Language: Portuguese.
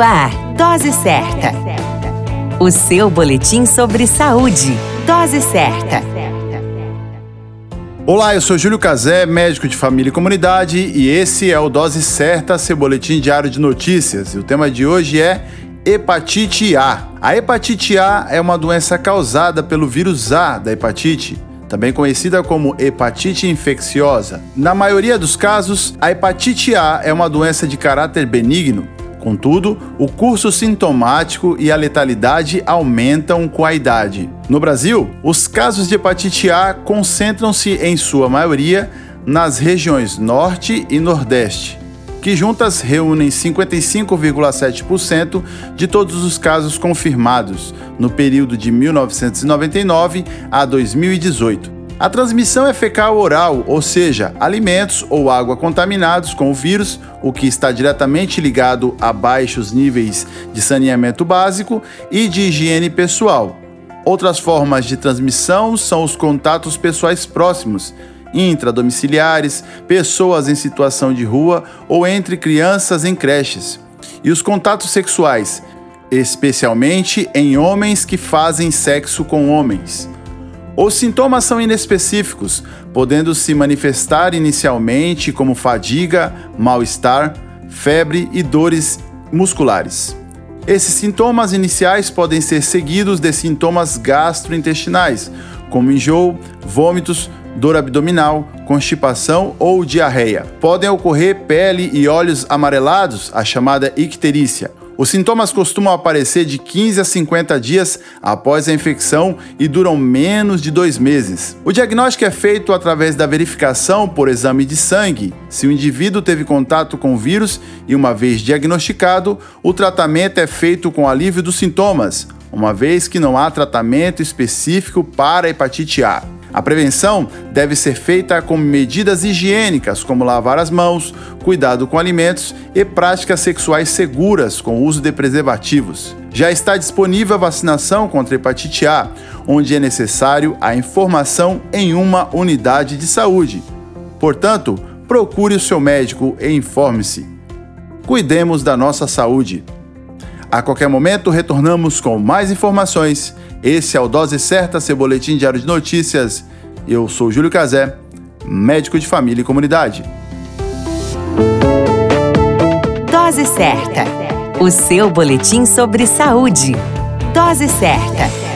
No ar, Dose Certa. O seu boletim sobre saúde. Dose Certa. Olá, eu sou Júlio Cazé, médico de família e comunidade, e esse é o Dose Certa, seu boletim diário de notícias. E o tema de hoje é hepatite A. A hepatite A é uma doença causada pelo vírus A da hepatite também conhecida como hepatite infecciosa. Na maioria dos casos, a hepatite A é uma doença de caráter benigno. Contudo, o curso sintomático e a letalidade aumentam com a idade. No Brasil, os casos de hepatite A concentram-se, em sua maioria, nas regiões Norte e Nordeste, que juntas reúnem 55,7% de todos os casos confirmados no período de 1999 a 2018. A transmissão é fecal oral, ou seja, alimentos ou água contaminados com o vírus, o que está diretamente ligado a baixos níveis de saneamento básico e de higiene pessoal. Outras formas de transmissão são os contatos pessoais próximos, intradomiciliares, pessoas em situação de rua ou entre crianças em creches. E os contatos sexuais, especialmente em homens que fazem sexo com homens. Os sintomas são inespecíficos, podendo se manifestar inicialmente como fadiga, mal-estar, febre e dores musculares. Esses sintomas iniciais podem ser seguidos de sintomas gastrointestinais, como enjoo, vômitos, dor abdominal, constipação ou diarreia. Podem ocorrer pele e olhos amarelados, a chamada icterícia. Os sintomas costumam aparecer de 15 a 50 dias após a infecção e duram menos de dois meses. O diagnóstico é feito através da verificação por exame de sangue. Se o indivíduo teve contato com o vírus e, uma vez diagnosticado, o tratamento é feito com alívio dos sintomas, uma vez que não há tratamento específico para hepatite A. A prevenção deve ser feita com medidas higiênicas, como lavar as mãos, cuidado com alimentos e práticas sexuais seguras com o uso de preservativos. Já está disponível a vacinação contra a hepatite A, onde é necessário a informação em uma unidade de saúde. Portanto, procure o seu médico e informe-se. Cuidemos da nossa saúde. A qualquer momento retornamos com mais informações. Esse é o Dose Certa, seu boletim diário de notícias. Eu sou Júlio Cazé, médico de família e comunidade. Dose Certa, o seu boletim sobre saúde. Dose Certa.